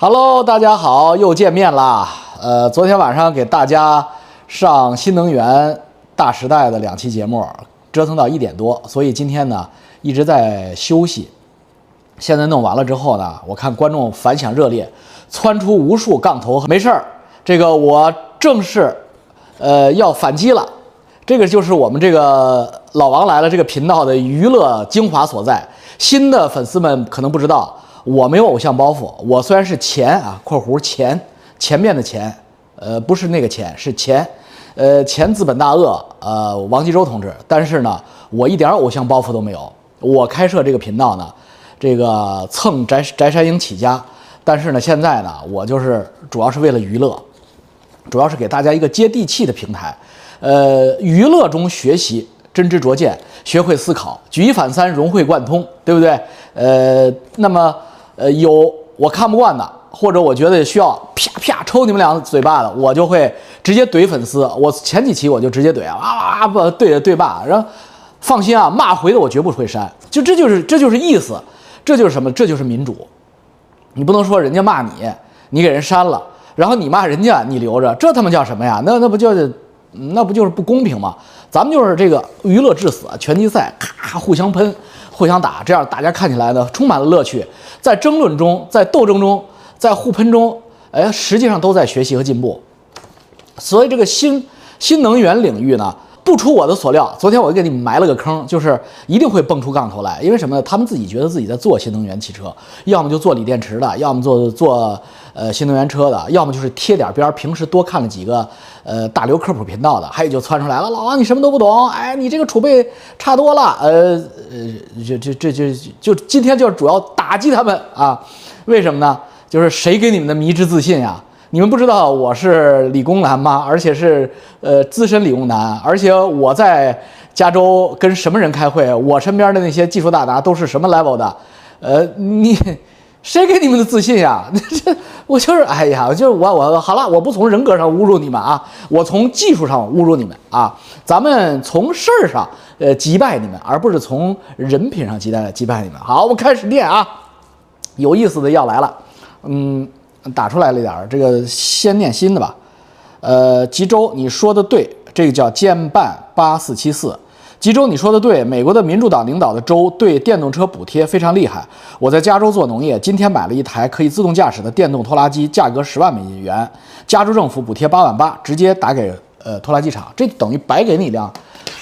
Hello，大家好，又见面啦。呃，昨天晚上给大家上新能源大时代的两期节目，折腾到一点多，所以今天呢一直在休息。现在弄完了之后呢，我看观众反响热烈，窜出无数杠头。没事儿，这个我正式呃要反击了。这个就是我们这个老王来了这个频道的娱乐精华所在。新的粉丝们可能不知道。我没有偶像包袱，我虽然是钱啊（括弧钱前面的钱），呃，不是那个钱，是钱，呃，前资本大鳄，呃，王吉洲同志，但是呢，我一点偶像包袱都没有。我开设这个频道呢，这个蹭翟翟山鹰起家，但是呢，现在呢，我就是主要是为了娱乐，主要是给大家一个接地气的平台，呃，娱乐中学习，真知灼见，学会思考，举一反三，融会贯通，对不对？呃，那么。呃，有我看不惯的，或者我觉得需要啪啪抽你们俩嘴巴的，我就会直接怼粉丝。我前几期我就直接怼啊啊不对对吧？然后放心啊，骂回的我绝不会删。就这就是这就是意思，这就是什么？这就是民主。你不能说人家骂你，你给人删了，然后你骂人家你留着，这他妈叫什么呀？那那不就是那不就是不公平吗？咱们就是这个娱乐至死，拳击赛咔互相喷。互相打，这样大家看起来呢充满了乐趣，在争论中，在斗争中，在互喷中，哎，实际上都在学习和进步。所以这个新新能源领域呢，不出我的所料，昨天我给你们埋了个坑，就是一定会蹦出杠头来。因为什么呢？他们自己觉得自己在做新能源汽车，要么就做锂电池的，要么做做呃新能源车的，要么就是贴点边儿。平时多看了几个。呃，大刘科普频道的，还有就窜出来了，老王你什么都不懂，哎，你这个储备差多了，呃呃，这这这就就今天就主要打击他们啊，为什么呢？就是谁给你们的迷之自信呀？你们不知道我是理工男吗？而且是呃资深理工男，而且我在加州跟什么人开会？我身边的那些技术大拿都是什么 level 的？呃，你。谁给你们的自信呀？这我就是，哎呀，就是我我好了，我不从人格上侮辱你们啊，我从技术上侮辱你们啊。咱们从事儿上呃击败你们，而不是从人品上击败击败你们。好，我开始念啊，有意思的要来了，嗯，打出来了一点儿，这个先念新的吧。呃，吉州，你说的对，这个叫兼办八四七四。吉州，你说的对，美国的民主党领导的州对电动车补贴非常厉害。我在加州做农业，今天买了一台可以自动驾驶的电动拖拉机，价格十万美元，加州政府补贴八万八，直接打给呃拖拉机厂，这等于白给你一辆，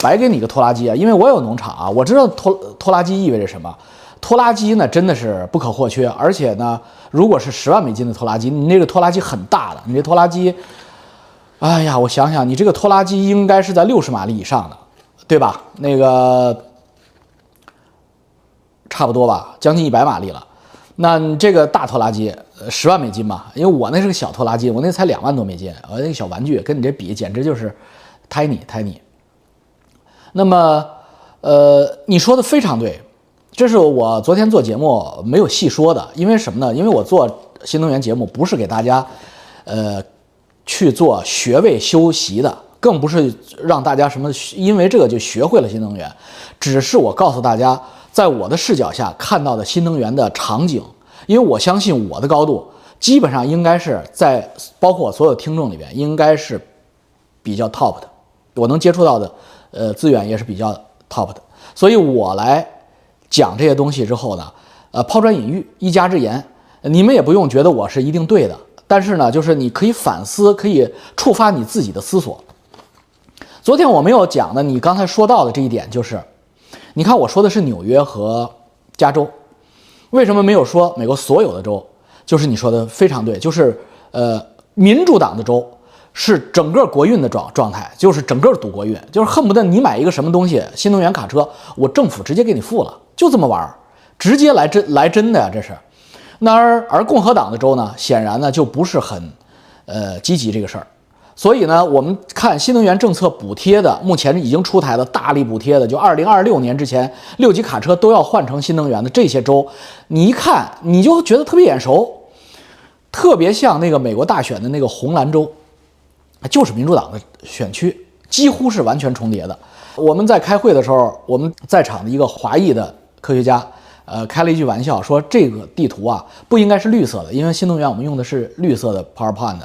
白给你个拖拉机啊！因为我有农场啊，我知道拖拖拉机意味着什么。拖拉机呢真的是不可或缺，而且呢，如果是十万美金的拖拉机，你那个拖拉机很大的，你这拖拉机，哎呀，我想想，你这个拖拉机应该是在六十马力以上的。对吧？那个差不多吧，将近一百马力了。那这个大拖拉机，十万美金吧？因为我那是个小拖拉机，我那才两万多美金，我那个小玩具跟你这比，简直就是 tiny tiny。那么，呃，你说的非常对，这是我昨天做节目没有细说的，因为什么呢？因为我做新能源节目不是给大家，呃，去做学位修习的。更不是让大家什么因为这个就学会了新能源，只是我告诉大家，在我的视角下看到的新能源的场景，因为我相信我的高度基本上应该是在包括我所有听众里边应该是比较 top 的，我能接触到的呃资源也是比较 top 的，所以我来讲这些东西之后呢，呃抛砖引玉，一家之言，你们也不用觉得我是一定对的，但是呢，就是你可以反思，可以触发你自己的思索。昨天我没有讲的，你刚才说到的这一点就是，你看我说的是纽约和加州，为什么没有说美国所有的州？就是你说的非常对，就是呃，民主党的州是整个国运的状状态，就是整个赌国运，就是恨不得你买一个什么东西，新能源卡车，我政府直接给你付了，就这么玩儿，直接来真来真的呀，这是。那而而共和党的州呢，显然呢就不是很呃积极这个事儿。所以呢，我们看新能源政策补贴的，目前已经出台的大力补贴的，就二零二六年之前，六级卡车都要换成新能源的这些州，你一看你就觉得特别眼熟，特别像那个美国大选的那个红蓝州，就是民主党的选区，几乎是完全重叠的。我们在开会的时候，我们在场的一个华裔的科学家，呃，开了一句玩笑，说这个地图啊不应该是绿色的，因为新能源我们用的是绿色的 PowerPoint，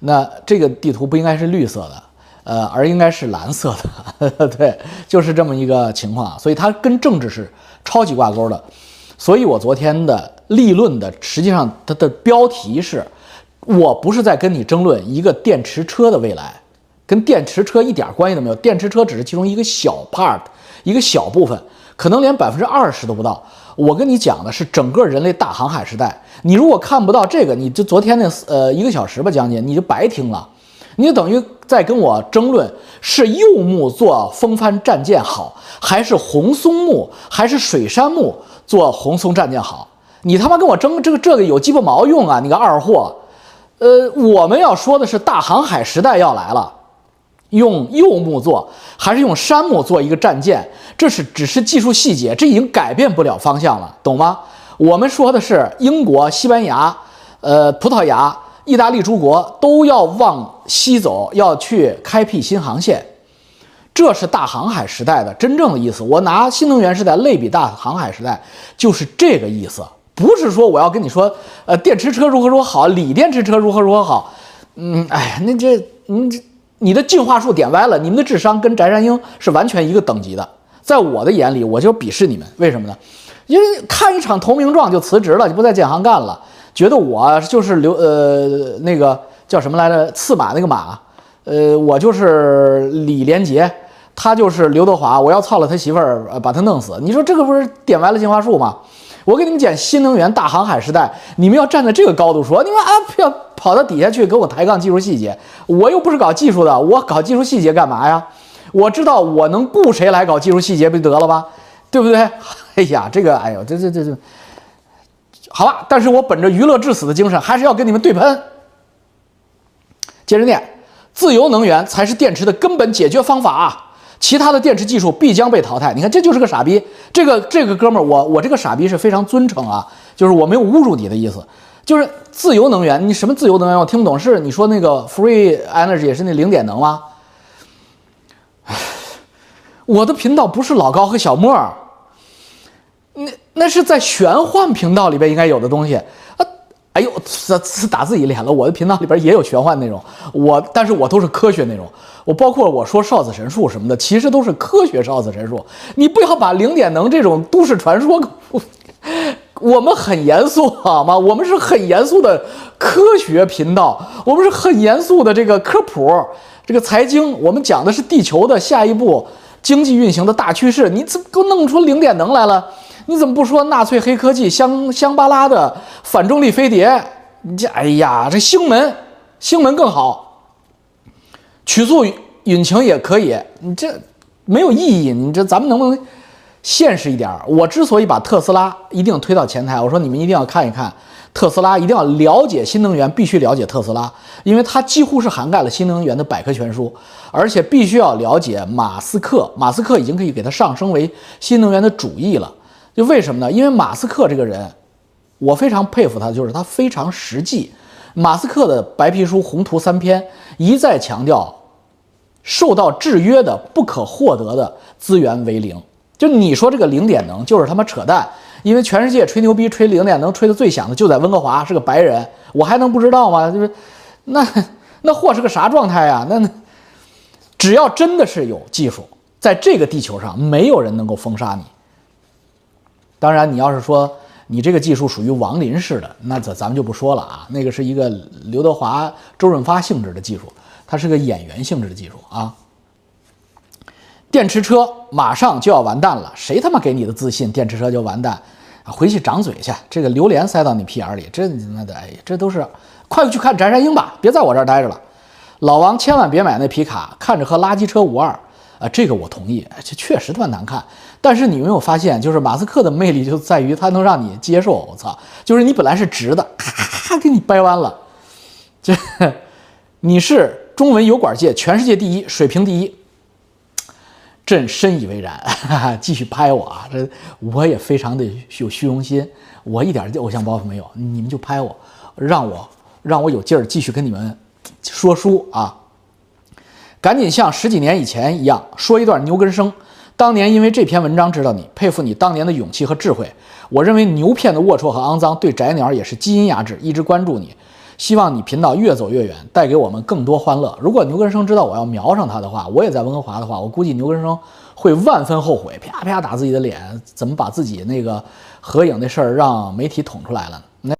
那这个地图不应该是绿色的，呃，而应该是蓝色的，对，就是这么一个情况，所以它跟政治是超级挂钩的。所以我昨天的立论的，实际上它的标题是，我不是在跟你争论一个电池车的未来，跟电池车一点关系都没有，电池车只是其中一个小 part，一个小部分，可能连百分之二十都不到。我跟你讲的是整个人类大航海时代，你如果看不到这个，你就昨天那呃一个小时吧将近，你就白听了，你就等于在跟我争论是柚木做风帆战舰好，还是红松木，还是水杉木。做红松战舰好，你他妈跟我争这个这个有鸡巴毛用啊！你个二货，呃，我们要说的是大航海时代要来了，用柚木做还是用杉木做一个战舰，这是只是技术细节，这已经改变不了方向了，懂吗？我们说的是英国、西班牙、呃葡萄牙、意大利诸国都要往西走，要去开辟新航线。这是大航海时代的真正的意思。我拿新能源时代类比大航海时代，就是这个意思。不是说我要跟你说，呃，电池车如何如何好，锂电池车如何如何好。嗯，哎，那这，你这，你的进化树点歪了。你们的智商跟翟山鹰是完全一个等级的。在我的眼里，我就鄙视你们。为什么呢？因为看一场投名状就辞职了，就不在建行干了，觉得我就是刘呃那个叫什么来着？刺马那个马。呃，我就是李连杰，他就是刘德华，我要操了他媳妇儿，把他弄死。你说这个不是点歪了进化树吗？我给你们讲新能源大航海时代，你们要站在这个高度说，你们啊，要跑到底下去跟我抬杠技术细节，我又不是搞技术的，我搞技术细节干嘛呀？我知道我能雇谁来搞技术细节不就得了吗？对不对？哎呀，这个，哎呦，这这这这，好吧，但是我本着娱乐至死的精神，还是要跟你们对喷。接着念。自由能源才是电池的根本解决方法啊！其他的电池技术必将被淘汰。你看，这就是个傻逼。这个这个哥们儿，我我这个傻逼是非常尊称啊，就是我没有侮辱你的意思。就是自由能源，你什么自由能源？我听不懂。是你说那个 free energy 也是那零点能吗？我的频道不是老高和小莫，那那是在玄幻频道里边应该有的东西。哎呦，这这打自己脸了！我的频道里边也有玄幻内容，我但是我都是科学内容，我包括我说少子神术什么的，其实都是科学少子神术。你不要把零点能这种都市传说，我们很严肃好吗？我们是很严肃的科学频道，我们是很严肃的这个科普，这个财经，我们讲的是地球的下一步经济运行的大趋势。你怎么给我弄出零点能来了？你怎么不说纳粹黑科技香香巴拉的反重力飞碟？你这哎呀，这星门，星门更好，曲速引擎也可以。你这没有意义。你这咱们能不能现实一点？我之所以把特斯拉一定推到前台，我说你们一定要看一看特斯拉，一定要了解新能源，必须了解特斯拉，因为它几乎是涵盖了新能源的百科全书，而且必须要了解马斯克。马斯克已经可以给它上升为新能源的主义了。就为什么呢？因为马斯克这个人，我非常佩服他，就是他非常实际。马斯克的白皮书宏图三篇一再强调，受到制约的、不可获得的资源为零。就你说这个零点能，就是他妈扯淡。因为全世界吹牛逼、吹零点能吹的最响的就在温哥华，是个白人，我还能不知道吗？就是那那货是个啥状态呀？那只要真的是有技术，在这个地球上，没有人能够封杀你。当然，你要是说你这个技术属于王林式的，那咱咱们就不说了啊。那个是一个刘德华、周润发性质的技术，它是个演员性质的技术啊。电池车马上就要完蛋了，谁他妈给你的自信？电池车就完蛋？回去长嘴去，这个榴莲塞到你屁眼里，这那的，哎，这都是快去看翟山鹰吧，别在我这儿待着了。老王千万别买那皮卡，看着和垃圾车无二。啊，这个我同意，这确实他妈难看。但是你有没有发现，就是马斯克的魅力就在于他能让你接受。我操，就是你本来是直的，咔给你掰弯了。这 你是中文油管界全世界第一，水平第一，朕深以为然。继续拍我啊，这我也非常的有虚荣心，我一点偶像包袱没有。你们就拍我，让我让我有劲儿继续跟你们说书啊。赶紧像十几年以前一样说一段牛根生。当年因为这篇文章知道你，佩服你当年的勇气和智慧。我认为牛片的龌龊和肮脏对宅鸟也是基因压制，一直关注你，希望你频道越走越远，带给我们更多欢乐。如果牛根生知道我要瞄上他的话，我也在温哥华的话，我估计牛根生会万分后悔，啪啪打自己的脸，怎么把自己那个合影的事儿让媒体捅出来了？那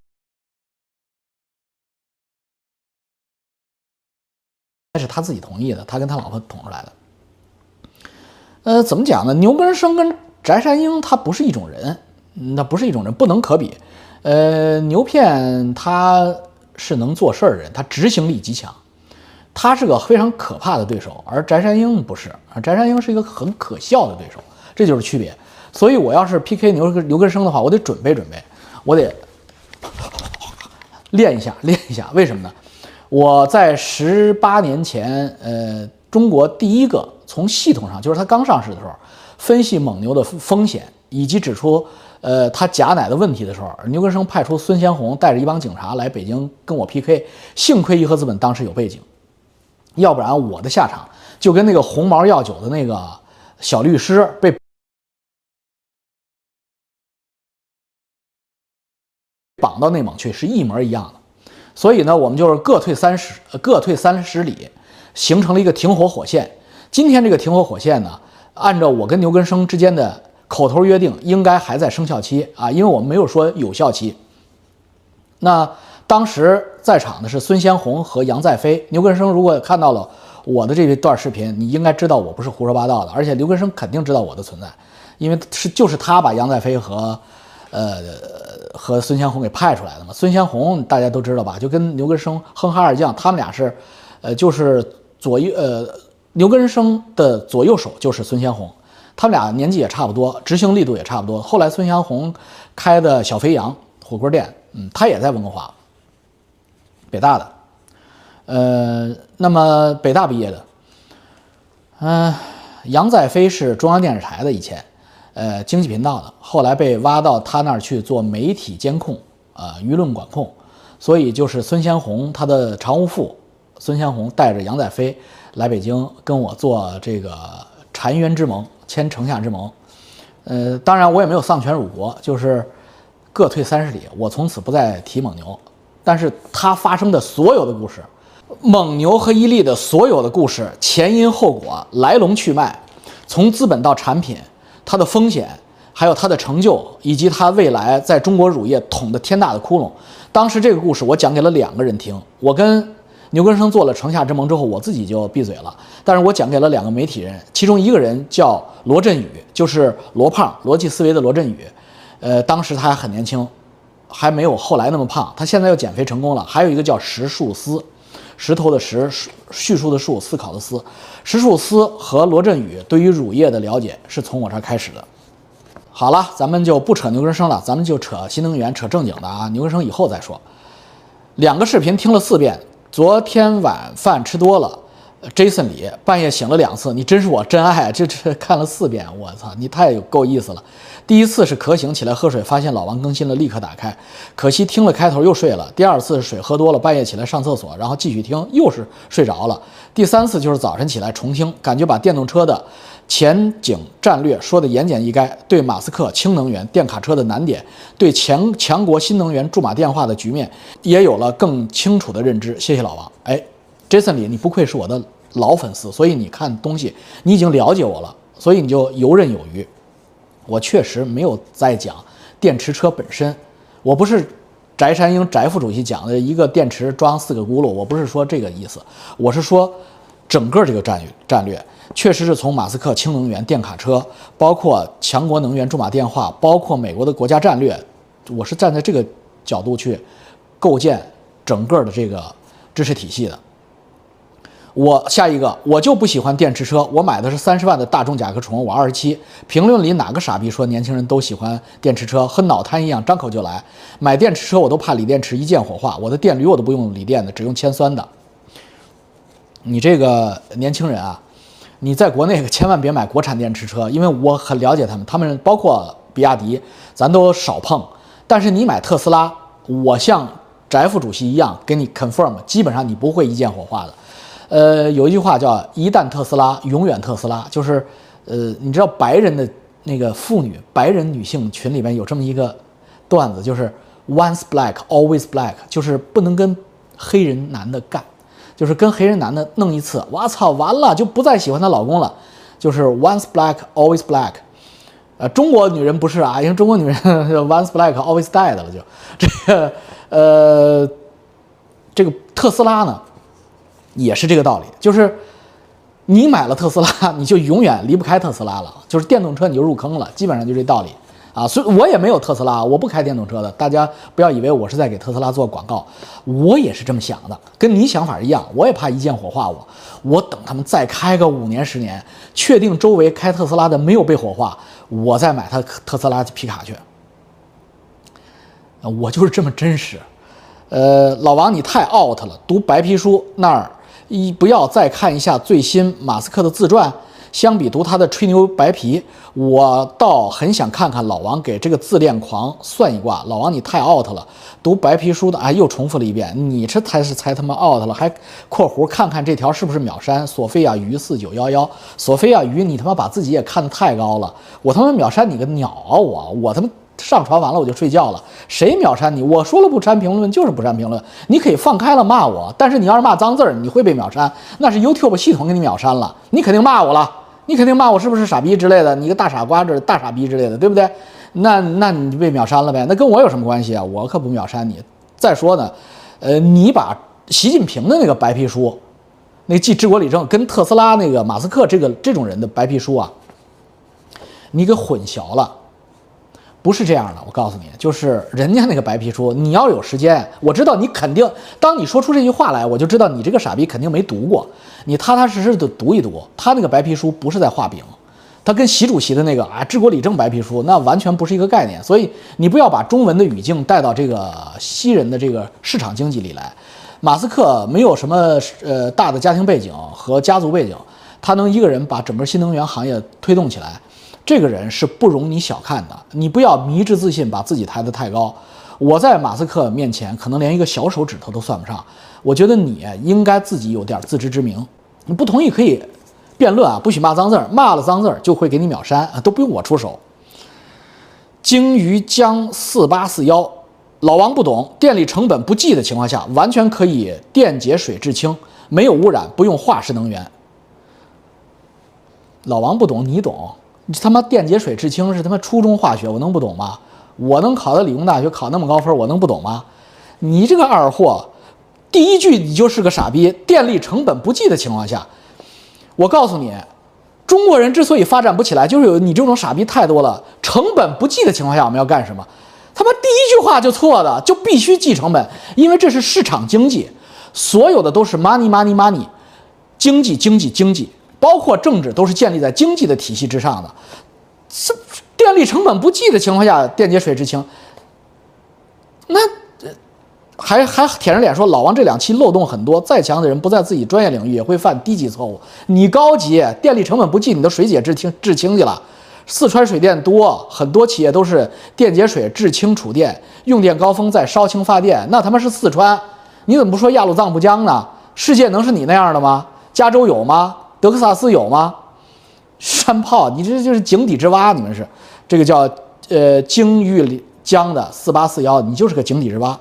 那是他自己同意的，他跟他老婆捅出来的。呃，怎么讲呢？牛根生跟翟山鹰他不是一种人，那不是一种人，不能可比。呃，牛片他是能做事儿的人，他执行力极强，他是个非常可怕的对手，而翟山鹰不是，翟山鹰是一个很可笑的对手，这就是区别。所以我要是 PK 牛牛根生的话，我得准备准备，我得练一下练一下。为什么呢？我在十八年前，呃，中国第一个。从系统上，就是他刚上市的时候，分析蒙牛的风险，以及指出，呃，他假奶的问题的时候，牛根生派出孙先红带着一帮警察来北京跟我 PK。幸亏颐和资本当时有背景，要不然我的下场就跟那个红毛药酒的那个小律师被绑到内蒙去是一模一样的。所以呢，我们就是各退三十，各退三十里，形成了一个停火火线。今天这个停火火线呢，按照我跟牛根生之间的口头约定，应该还在生效期啊，因为我们没有说有效期。那当时在场的是孙先红和杨再飞。牛根生如果看到了我的这一段视频，你应该知道我不是胡说八道的，而且牛根生肯定知道我的存在，因为是就是他把杨再飞和呃和孙先红给派出来的嘛。孙先红大家都知道吧，就跟牛根生哼哈二将，他们俩是呃就是左右呃。牛根生的左右手就是孙先红，他们俩年纪也差不多，执行力度也差不多。后来孙先红开的小肥羊火锅店，嗯，他也在温哥华，北大的，呃，那么北大毕业的，嗯，杨再飞是中央电视台的以前，呃，经济频道的，后来被挖到他那儿去做媒体监控，啊，舆论管控，所以就是孙先红他的常务副孙先红带着杨再飞。来北京跟我做这个澶渊之盟，签城下之盟。呃，当然我也没有丧权辱国，就是各退三十里，我从此不再提蒙牛。但是它发生的所有的故事，蒙牛和伊利的所有的故事，前因后果、来龙去脉，从资本到产品，它的风险，还有它的成就，以及它未来在中国乳业捅的天大的窟窿。当时这个故事我讲给了两个人听，我跟。牛根生做了城下之盟之后，我自己就闭嘴了。但是我讲给了两个媒体人，其中一个人叫罗振宇，就是罗胖，逻辑思维的罗振宇。呃，当时他还很年轻，还没有后来那么胖。他现在又减肥成功了。还有一个叫石树思，石头的石，叙述的述，思考的思。石树思和罗振宇对于乳业的了解是从我这儿开始的。好了，咱们就不扯牛根生了，咱们就扯新能源，扯正经的啊。牛根生以后再说。两个视频听了四遍。昨天晚饭吃多了，Jason 李半夜醒了两次，你真是我真爱，这这 看了四遍，我操，你太有够意思了。第一次是渴醒起来喝水，发现老王更新了，立刻打开，可惜听了开头又睡了。第二次是水喝多了，半夜起来上厕所，然后继续听，又是睡着了。第三次就是早晨起来重听，感觉把电动车的。前景战略说的言简意赅，对马斯克氢能源电卡车的难点，对强强国新能源驻马电话的局面，也有了更清楚的认知。谢谢老王。哎，Jason 李，你不愧是我的老粉丝，所以你看东西，你已经了解我了，所以你就游刃有余。我确实没有在讲电池车本身，我不是翟山鹰翟副主席讲的一个电池装四个轱辘，我不是说这个意思，我是说整个这个战略战略。确实是从马斯克氢能源电卡车，包括强国能源驻马电话，包括美国的国家战略，我是站在这个角度去构建整个的这个知识体系的。我下一个，我就不喜欢电池车，我买的是三十万的大众甲壳虫，我二十七。评论里哪个傻逼说年轻人都喜欢电池车，和脑瘫一样，张口就来买电池车，我都怕锂电池一键火化，我的电驴我都不用锂电的，只用铅酸的。你这个年轻人啊！你在国内可千万别买国产电池车，因为我很了解他们，他们包括比亚迪，咱都少碰。但是你买特斯拉，我像翟副主席一样给你 confirm，基本上你不会一见火化的。呃，有一句话叫“一旦特斯拉，永远特斯拉”，就是呃，你知道白人的那个妇女、白人女性群里面有这么一个段子，就是 once black always black，就是不能跟黑人男的干，就是跟黑人男的弄一次，我操，完了就不再喜欢她老公了，就是 once black always black。呃，中国女人不是啊，因为中国女人 once black always dead 了，就。这个呃，这个特斯拉呢，也是这个道理，就是你买了特斯拉，你就永远离不开特斯拉了，就是电动车你就入坑了，基本上就这道理啊。所以我也没有特斯拉，我不开电动车的，大家不要以为我是在给特斯拉做广告，我也是这么想的，跟你想法一样，我也怕一键火化我，我等他们再开个五年十年，确定周围开特斯拉的没有被火化。我再买他特斯拉皮卡去，我就是这么真实。呃，老王你太 out 了，读白皮书那儿一不要再看一下最新马斯克的自传。相比读他的吹牛白皮，我倒很想看看老王给这个自恋狂算一卦。老王你太 out 了，读白皮书的哎又重复了一遍，你这才是才他妈 out 了，还括弧看看这条是不是秒删？索菲亚鱼四九幺幺，索菲亚鱼你他妈把自己也看得太高了，我他妈秒删你个鸟啊我我他妈。上传完了我就睡觉了，谁秒删你？我说了不删评论就是不删评论，你可以放开了骂我，但是你要是骂脏字儿，你会被秒删，那是 YouTube 系统给你秒删了，你肯定骂我了，你肯定骂我是不是傻逼之类的，你个大傻瓜这大傻逼之类的，对不对？那那你就被秒删了呗，那跟我有什么关系啊？我可不秒删你。再说呢，呃，你把习近平的那个白皮书，那记治国理政跟特斯拉那个马斯克这个这种人的白皮书啊，你给混淆了。不是这样的，我告诉你，就是人家那个白皮书，你要有时间，我知道你肯定，当你说出这句话来，我就知道你这个傻逼肯定没读过，你踏踏实实的读一读，他那个白皮书不是在画饼，他跟习主席的那个啊治国理政白皮书那完全不是一个概念，所以你不要把中文的语境带到这个西人的这个市场经济里来。马斯克没有什么呃大的家庭背景和家族背景，他能一个人把整个新能源行业推动起来。这个人是不容你小看的，你不要迷之自信，把自己抬得太高。我在马斯克面前可能连一个小手指头都算不上。我觉得你应该自己有点自知之明。你不同意可以辩论啊，不许骂脏字儿，骂了脏字儿就会给你秒删啊，都不用我出手。鲸鱼江四八四幺，老王不懂，电力成本不计的情况下，完全可以电解水制氢，没有污染，不用化石能源。老王不懂，你懂。他妈电解水制氢是他妈初中化学，我能不懂吗？我能考到理工大学考那么高分，我能不懂吗？你这个二货，第一句你就是个傻逼。电力成本不计的情况下，我告诉你，中国人之所以发展不起来，就是有你这种傻逼太多了。成本不计的情况下，我们要干什么？他妈第一句话就错的，就必须计成本，因为这是市场经济，所有的都是 money money money，经济经济经济。包括政治都是建立在经济的体系之上的，这电力成本不计的情况下，电解水制氢，那还还舔着脸说老王这两期漏洞很多，再强的人不在自己专业领域也会犯低级错误。你高级，电力成本不计，你的水解制氢制氢去了。四川水电多，很多企业都是电解水制氢储电，用电高峰再烧氢发电，那他妈是四川，你怎么不说亚鲁藏布江呢？世界能是你那样的吗？加州有吗？德克萨斯有吗？山炮，你这就是井底之蛙，你们是这个叫呃京玉江的四八四幺，你就是个井底之蛙。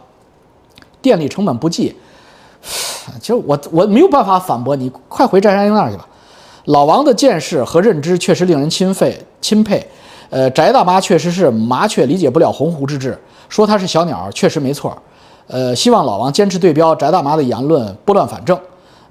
电力成本不计，其实我我没有办法反驳你，快回翟山鹰那儿去吧。老王的见识和认知确实令人钦佩钦佩。呃，翟大妈确实是麻雀理解不了鸿鹄之志，说她是小鸟确实没错。呃，希望老王坚持对标，翟大妈的言论拨乱反正。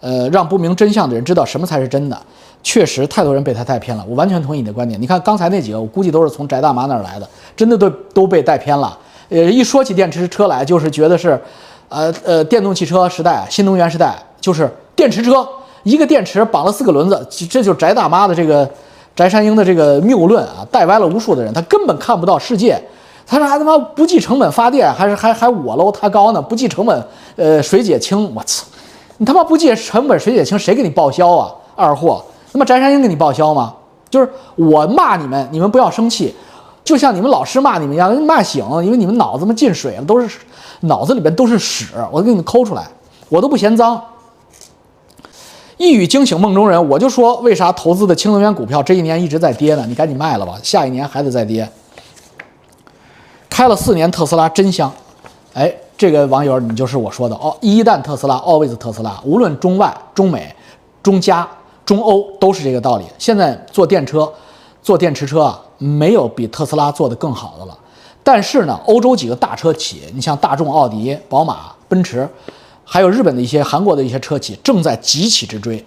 呃，让不明真相的人知道什么才是真的。确实，太多人被他带偏了。我完全同意你的观点。你看刚才那几个，我估计都是从翟大妈那儿来的，真的都都被带偏了。呃，一说起电池车来，就是觉得是，呃呃，电动汽车时代、新能源时代，就是电池车，一个电池绑了四个轮子，这就是翟大妈的这个翟山鹰的这个谬论啊，带歪了无数的人。他根本看不到世界。他说还他妈不计成本发电，还是还还我喽他高呢？不计成本，呃，水解氢，我操！你他妈不计成本谁解清，谁给你报销啊？二货，那么翟山鹰给你报销吗？就是我骂你们，你们不要生气，就像你们老师骂你们一样，骂醒，因为你们脑子嘛进水了，都是脑子里边都是屎，我给你们抠出来，我都不嫌脏。一语惊醒梦中人，我就说为啥投资的氢能源股票这一年一直在跌呢？你赶紧卖了吧，下一年还得再跌。开了四年特斯拉真香，哎，这个网友你就是我说的哦，一旦特斯拉，always 特斯拉，无论中外、中美、中加、中欧都是这个道理。现在做电车、做电池车啊，没有比特斯拉做的更好的了。但是呢，欧洲几个大车企，你像大众、奥迪、宝马、奔驰。还有日本的一些、韩国的一些车企正在急起直追，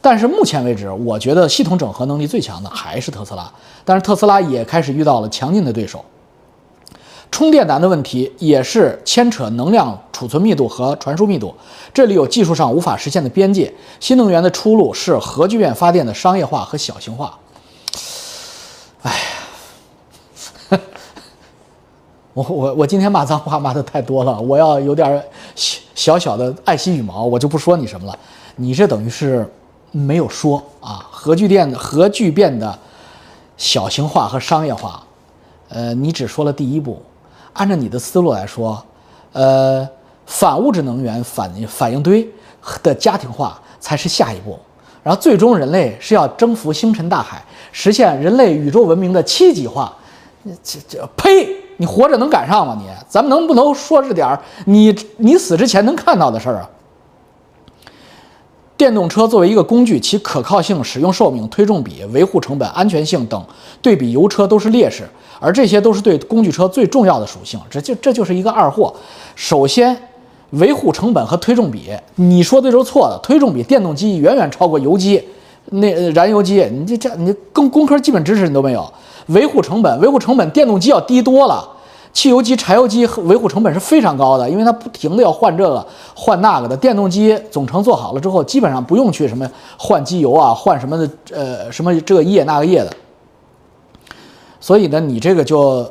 但是目前为止，我觉得系统整合能力最强的还是特斯拉。但是特斯拉也开始遇到了强劲的对手，充电难的问题也是牵扯能量储存密度和传输密度，这里有技术上无法实现的边界。新能源的出路是核聚变发电的商业化和小型化。哎呀，我我我今天骂脏话骂的太多了，我要有点。小小的爱惜羽毛，我就不说你什么了。你这等于是没有说啊，核聚变核聚变的小型化和商业化，呃，你只说了第一步。按照你的思路来说，呃，反物质能源反反应堆的家庭化才是下一步。然后最终人类是要征服星辰大海，实现人类宇宙文明的七级化。这这呸！你活着能赶上吗？你咱们能不能说这点儿你你死之前能看到的事儿啊？电动车作为一个工具，其可靠性、使用寿命、推重比、维护成本、安全性等，对比油车都是劣势，而这些都是对工具车最重要的属性。这就这就是一个二货。首先，维护成本和推重比，你说的就是错的。推重比电动机远远超过油机，那燃油机，你这这你工工科基本知识你都没有。维护成本，维护成本，电动机要低多了。汽油机、柴油机维护成本是非常高的，因为它不停的要换这个换那个的。电动机总成做好了之后，基本上不用去什么换机油啊，换什么的，呃，什么这个液那个液的。所以呢，你这个就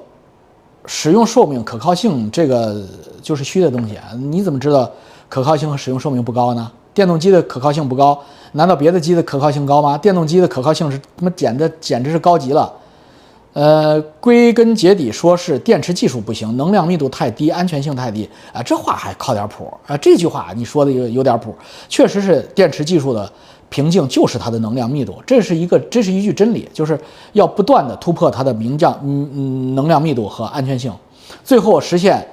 使用寿命、可靠性，这个就是虚的东西。你怎么知道可靠性和使用寿命不高呢？电动机的可靠性不高，难道别的机的可靠性高吗？电动机的可靠性是他妈简的简直是高级了。呃，归根结底说是电池技术不行，能量密度太低，安全性太低啊，这话还靠点谱啊。这句话你说的有有点谱，确实是电池技术的瓶颈就是它的能量密度，这是一个这是一句真理，就是要不断的突破它的名将嗯嗯能量密度和安全性，最后实现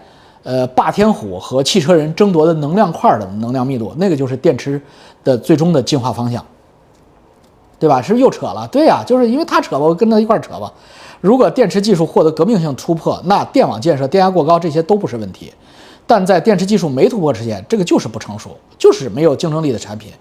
呃霸天虎和汽车人争夺的能量块的能量密度，那个就是电池的最终的进化方向，对吧？是不是又扯了？对呀，就是因为他扯吧，我跟他一块扯吧。如果电池技术获得革命性突破，那电网建设、电压过高这些都不是问题。但在电池技术没突破之前，这个就是不成熟，就是没有竞争力的产品。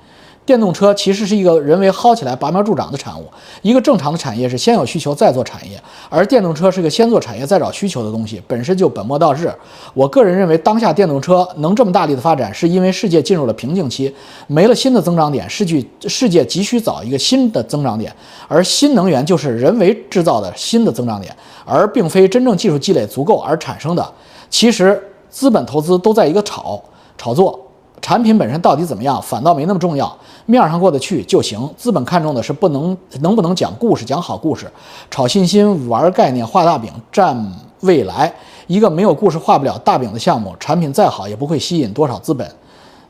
电动车其实是一个人为薅起来拔苗助长的产物。一个正常的产业是先有需求再做产业，而电动车是个先做产业再找需求的东西，本身就本末倒置。我个人认为，当下电动车能这么大力的发展，是因为世界进入了瓶颈期，没了新的增长点，世界世界急需找一个新的增长点，而新能源就是人为制造的新的增长点，而并非真正技术积累足够而产生的。其实资本投资都在一个炒炒作。产品本身到底怎么样，反倒没那么重要，面上过得去就行。资本看重的是不能能不能讲故事，讲好故事，炒信心，玩概念，画大饼，占未来。一个没有故事、画不了大饼的项目，产品再好也不会吸引多少资本。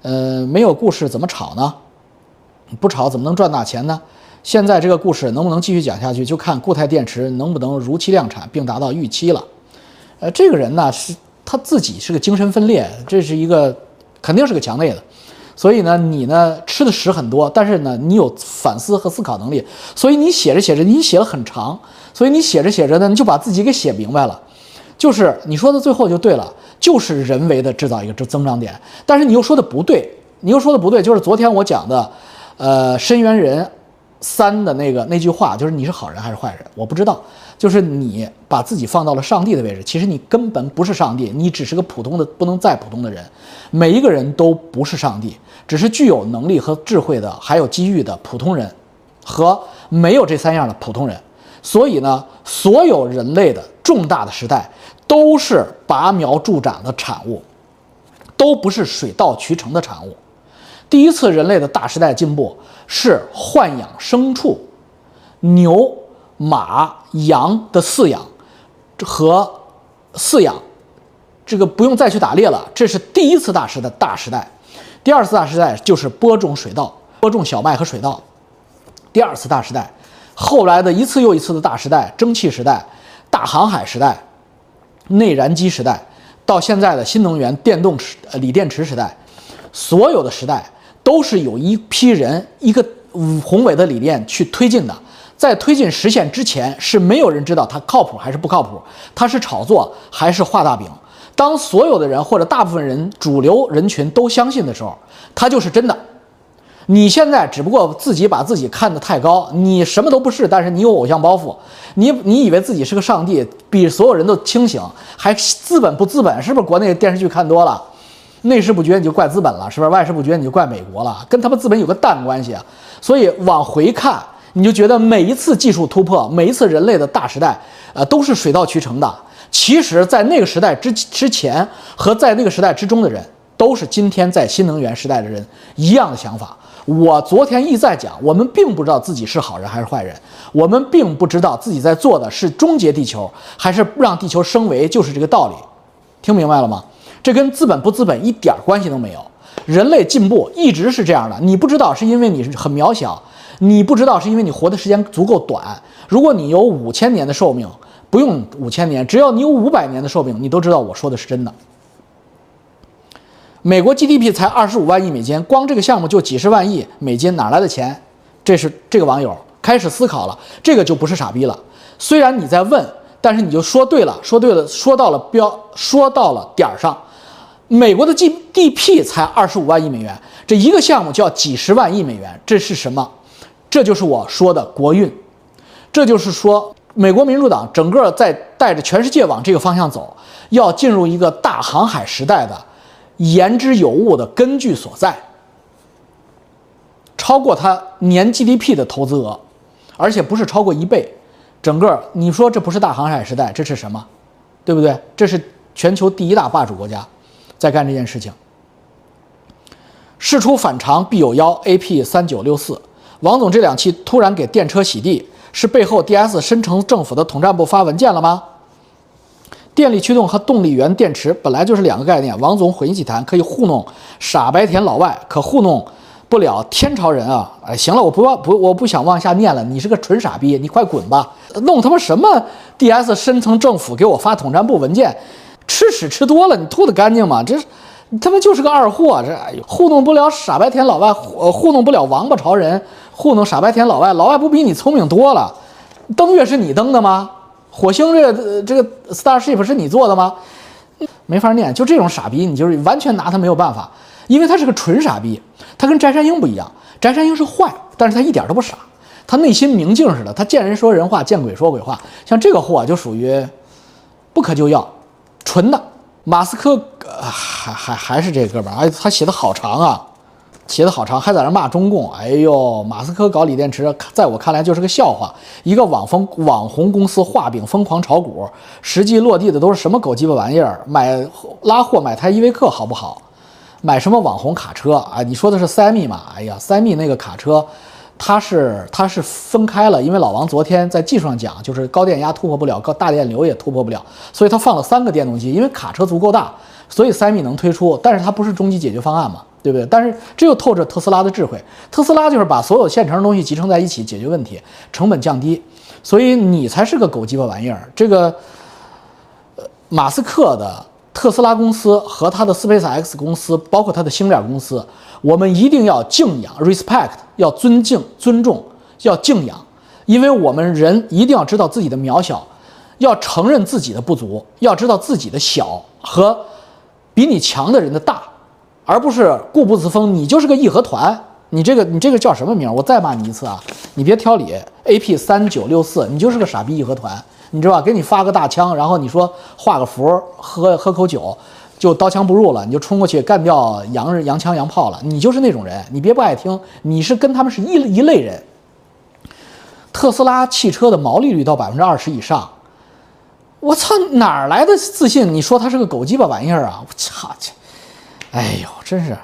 呃，没有故事怎么炒呢？不炒怎么能赚大钱呢？现在这个故事能不能继续讲下去，就看固态电池能不能如期量产并达到预期了。呃，这个人呢，是他自己是个精神分裂，这是一个。肯定是个强内的，所以呢，你呢吃的屎很多，但是呢，你有反思和思考能力，所以你写着写着，你写了很长，所以你写着写着呢，你就把自己给写明白了，就是你说的最后就对了，就是人为的制造一个增增长点，但是你又说的不对，你又说的不对，就是昨天我讲的，呃，深渊人三的那个那句话，就是你是好人还是坏人，我不知道。就是你把自己放到了上帝的位置，其实你根本不是上帝，你只是个普通的不能再普通的人。每一个人都不是上帝，只是具有能力和智慧的，还有机遇的普通人，和没有这三样的普通人。所以呢，所有人类的重大的时代都是拔苗助长的产物，都不是水到渠成的产物。第一次人类的大时代进步是豢养牲畜，牛。马、羊的饲养和饲养，这个不用再去打猎了，这是第一次大时的大时代。第二次大时代就是播种水稻，播种小麦和水稻。第二次大时代，后来的一次又一次的大时代，蒸汽时代、大航海时代、内燃机时代，到现在的新能源电动时、锂电池时代，所有的时代都是有一批人一个宏伟的理念去推进的。在推进实现之前，是没有人知道它靠谱还是不靠谱，它是炒作还是画大饼。当所有的人或者大部分人、主流人群都相信的时候，它就是真的。你现在只不过自己把自己看得太高，你什么都不是，但是你有偶像包袱，你你以为自己是个上帝，比所有人都清醒，还资本不资本？是不是国内电视剧看多了？内事不决你就怪资本了，是不是？外事不决你就怪美国了，跟他们资本有个蛋关系啊！所以往回看。你就觉得每一次技术突破，每一次人类的大时代，呃，都是水到渠成的。其实，在那个时代之之前和在那个时代之中的人，都是今天在新能源时代的人一样的想法。我昨天一再讲，我们并不知道自己是好人还是坏人，我们并不知道自己在做的是终结地球还是让地球升维，就是这个道理。听明白了吗？这跟资本不资本一点关系都没有。人类进步一直是这样的，你不知道是因为你是很渺小。你不知道是因为你活的时间足够短。如果你有五千年的寿命，不用五千年，只要你有五百年的寿命，你都知道我说的是真的。美国 GDP 才二十五万亿美金，光这个项目就几十万亿美金，哪来的钱？这是这个网友开始思考了，这个就不是傻逼了。虽然你在问，但是你就说对了，说对了，说到了标，说到了点儿上。美国的 GDP 才二十五万亿美元，这一个项目就要几十万亿美元，这是什么？这就是我说的国运，这就是说，美国民主党整个在带着全世界往这个方向走，要进入一个大航海时代的言之有物的根据所在，超过它年 GDP 的投资额，而且不是超过一倍。整个你说这不是大航海时代，这是什么？对不对？这是全球第一大霸主国家在干这件事情。事出反常必有妖，AP 三九六四。王总这两期突然给电车洗地，是背后 DS 深层政府的统战部发文件了吗？电力驱动和动力源电池本来就是两个概念，王总混一起谈，可以糊弄傻白甜老外，可糊弄不了天朝人啊！哎，行了，我不要不我不想往下念了，你是个纯傻逼，你快滚吧！弄他妈什么 DS 深层政府给我发统战部文件，吃屎吃多了，你吐的干净吗？这。他妈就是个二货，这哎呦，糊弄不了傻白甜老外，糊糊弄不了王八朝人，糊弄傻白甜老外，老外不比你聪明多了？登月是你登的吗？火星这个这个 Starship 是你做的吗？没法念，就这种傻逼，你就是完全拿他没有办法，因为他是个纯傻逼，他跟翟山鹰不一样，翟山鹰是坏，但是他一点都不傻，他内心明镜似的，他见人说人话，见鬼说鬼话，像这个货就属于不可救药，纯的。马斯克还还还是这哥们儿，哎，他写的好长啊，写的好长，还在那骂中共。哎呦，马斯克搞锂电池，在我看来就是个笑话。一个网风网红公司画饼疯狂炒股，实际落地的都是什么狗鸡巴玩意儿？买拉货买台依维柯好不好？买什么网红卡车啊？你说的是三密嘛？哎呀，三密那个卡车。它是它是分开了，因为老王昨天在技术上讲，就是高电压突破不了，高大电流也突破不了，所以他放了三个电动机，因为卡车足够大，所以三米能推出，但是它不是终极解决方案嘛，对不对？但是这又透着特斯拉的智慧，特斯拉就是把所有现成的东西集成在一起解决问题，成本降低，所以你才是个狗鸡巴玩意儿。这个，呃，马斯克的。特斯拉公司和他的 SpaceX 公司，包括他的星链公司，我们一定要敬仰 （respect），要尊敬、尊重，要敬仰，因为我们人一定要知道自己的渺小，要承认自己的不足，要知道自己的小和比你强的人的大，而不是固步自封。你就是个义和团，你这个你这个叫什么名？我再骂你一次啊！你别挑理，AP 三九六四，你就是个傻逼义和团。你知道吧？给你发个大枪，然后你说画个符，喝喝口酒，就刀枪不入了，你就冲过去干掉洋人洋枪洋炮了。你就是那种人，你别不爱听，你是跟他们是一一类人。特斯拉汽车的毛利率到百分之二十以上，我操，哪来的自信？你说它是个狗鸡巴玩意儿啊！我操去！哎呦，真是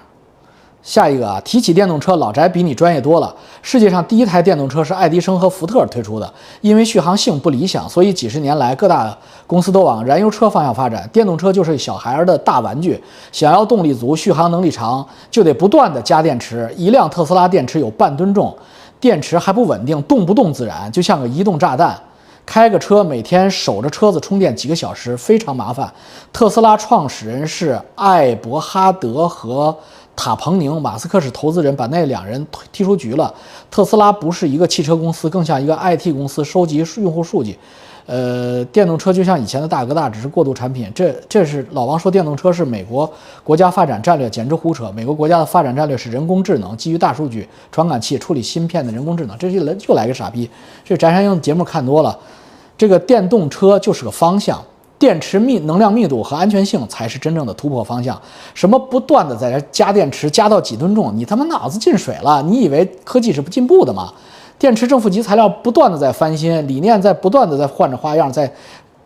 下一个啊，提起电动车，老翟比你专业多了。世界上第一台电动车是爱迪生和福特推出的，因为续航性不理想，所以几十年来各大公司都往燃油车方向发展。电动车就是小孩儿的大玩具，想要动力足、续航能力长，就得不断的加电池。一辆特斯拉电池有半吨重，电池还不稳定，动不动自燃，就像个移动炸弹。开个车，每天守着车子充电几个小时，非常麻烦。特斯拉创始人是艾伯哈德和。塔彭宁，马斯克是投资人，把那两人踢出局了。特斯拉不是一个汽车公司，更像一个 IT 公司，收集用户数据。呃，电动车就像以前的大哥大，只是过渡产品。这这是老王说电动车是美国国家发展战略，简直胡扯。美国国家的发展战略是人工智能，基于大数据、传感器处理芯片的人工智能。这就来就来个傻逼。这翟山鹰的节目看多了，这个电动车就是个方向。电池密能量密度和安全性才是真正的突破方向。什么不断的在这加电池，加到几吨重，你他妈脑子进水了？你以为科技是不进步的吗？电池正负极材料不断的在翻新，理念在不断的在换着花样在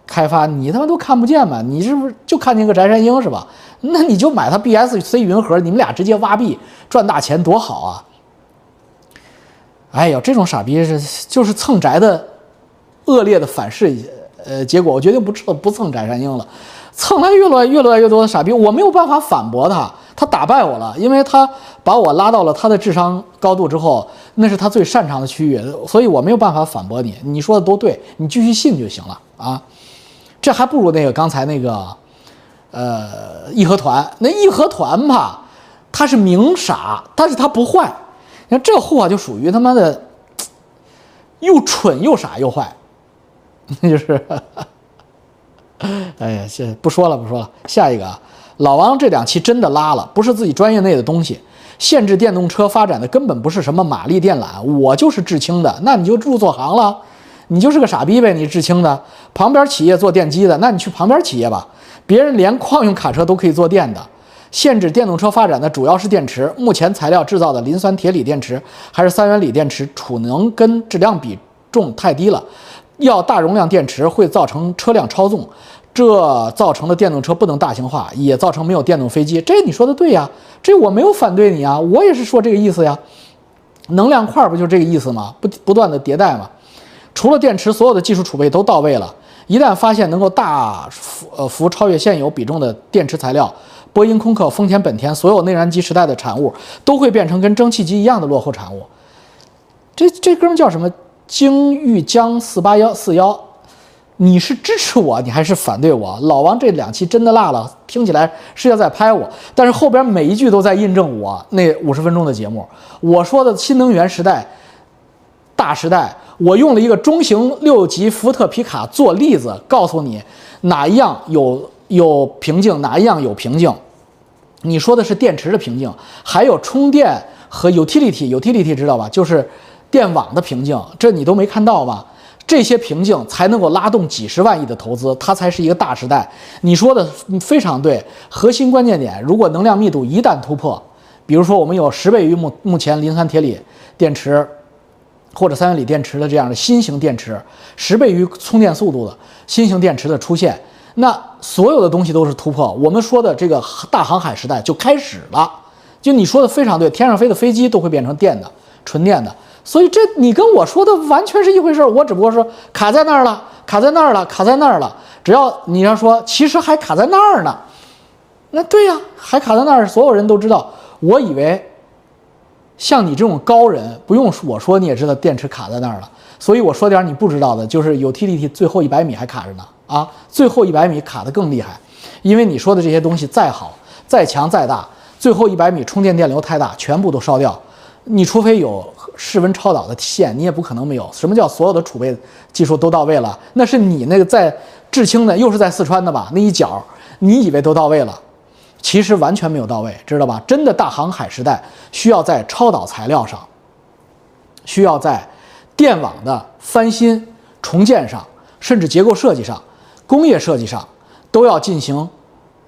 开发，你他妈都看不见吗？你是不是就看见个翟山鹰是吧？那你就买它 BSC 云盒，你们俩直接挖币赚大钱多好啊！哎呦，这种傻逼是就是蹭翟的恶劣的反噬。呃，结果我决定不蹭不蹭翟山鹰了，蹭来越来越来越多的傻逼，我没有办法反驳他，他打败我了，因为他把我拉到了他的智商高度之后，那是他最擅长的区域，所以我没有办法反驳你，你说的都对，你继续信就行了啊，这还不如那个刚才那个，呃，义和团，那义和团吧，他是明傻，但是他不坏，你看这货就属于他妈的，又蠢又傻又坏。那 就是，哎呀，这不说了，不说了。下一个啊，老王这两期真的拉了，不是自己专业内的东西。限制电动车发展的根本不是什么马力电缆，我就是制氢的，那你就入错行了，你就是个傻逼呗。你制氢的，旁边企业做电机的，那你去旁边企业吧。别人连矿用卡车都可以做电的。限制电动车发展的主要是电池，目前材料制造的磷酸铁锂电池还是三元锂电池，储能跟质量比重太低了。要大容量电池会造成车辆超重，这造成了电动车不能大型化，也造成没有电动飞机。这你说的对呀，这我没有反对你啊，我也是说这个意思呀。能量块不就这个意思吗？不不断的迭代嘛。除了电池，所有的技术储备都到位了。一旦发现能够大幅呃幅超越现有比重的电池材料，波音、空客、丰田、本田所有内燃机时代的产物都会变成跟蒸汽机一样的落后产物。这这哥们叫什么？京豫江四八幺四幺，你是支持我，你还是反对我？老王这两期真的辣了，听起来是要在拍我，但是后边每一句都在印证我那五十分钟的节目。我说的新能源时代大时代，我用了一个中型六级福特皮卡做例子，告诉你哪一样有有瓶颈，哪一样有瓶颈。你说的是电池的瓶颈，还有充电和 utility，utility 知道吧？就是。电网的瓶颈，这你都没看到吗？这些瓶颈才能够拉动几十万亿的投资，它才是一个大时代。你说的非常对，核心关键点，如果能量密度一旦突破，比如说我们有十倍于目目前磷酸铁锂电池或者三元锂电池的这样的新型电池，十倍于充电速度的新型电池的出现，那所有的东西都是突破。我们说的这个大航海时代就开始了。就你说的非常对，天上飞的飞机都会变成电的，纯电的。所以这你跟我说的完全是一回事儿，我只不过说卡在那儿了，卡在那儿了，卡在那儿了。只要你要说，其实还卡在那儿呢，那对呀，还卡在那儿，所有人都知道。我以为像你这种高人，不用我说你也知道电池卡在那儿了。所以我说点你不知道的，就是有 T D T 最后一百米还卡着呢啊，最后一百米卡的更厉害，因为你说的这些东西再好、再强、再大，最后一百米充电电流太大，全部都烧掉。你除非有。室温超导的线，你也不可能没有。什么叫所有的储备技术都到位了？那是你那个在智清的，又是在四川的吧？那一角，你以为都到位了，其实完全没有到位，知道吧？真的大航海时代需要在超导材料上，需要在电网的翻新重建上，甚至结构设计上、工业设计上，都要进行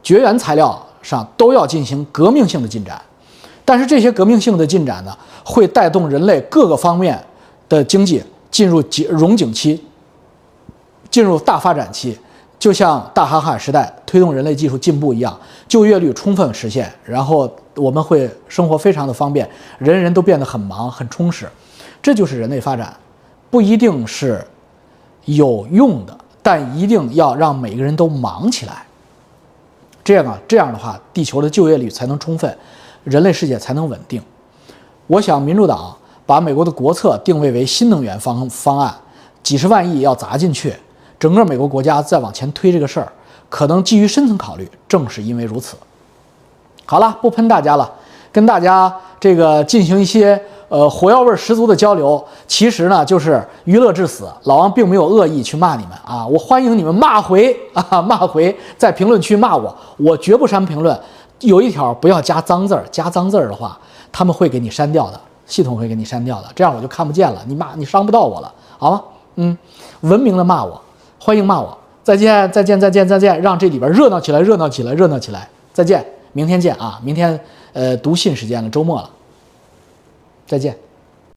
绝缘材料上都要进行革命性的进展。但是这些革命性的进展呢，会带动人类各个方面的经济进入景融景期，进入大发展期。就像大航海时代推动人类技术进步一样，就业率充分实现，然后我们会生活非常的方便，人人都变得很忙很充实，这就是人类发展，不一定是有用的，但一定要让每个人都忙起来。这样啊，这样的话，地球的就业率才能充分，人类世界才能稳定。我想，民主党把美国的国策定位为新能源方方案，几十万亿要砸进去，整个美国国家再往前推这个事儿，可能基于深层考虑，正是因为如此。好了，不喷大家了，跟大家这个进行一些呃火药味十足的交流。其实呢，就是娱乐至死。老王并没有恶意去骂你们啊，我欢迎你们骂回啊，骂回，在评论区骂我，我绝不删评论。有一条，不要加脏字儿，加脏字儿的话。他们会给你删掉的，系统会给你删掉的，这样我就看不见了。你骂你伤不到我了，好吗？嗯，文明的骂我，欢迎骂我。再见，再见，再见，再见，让这里边热闹起来，热闹起来，热闹起来。再见，明天见啊！明天呃读信时间了，周末了。再见。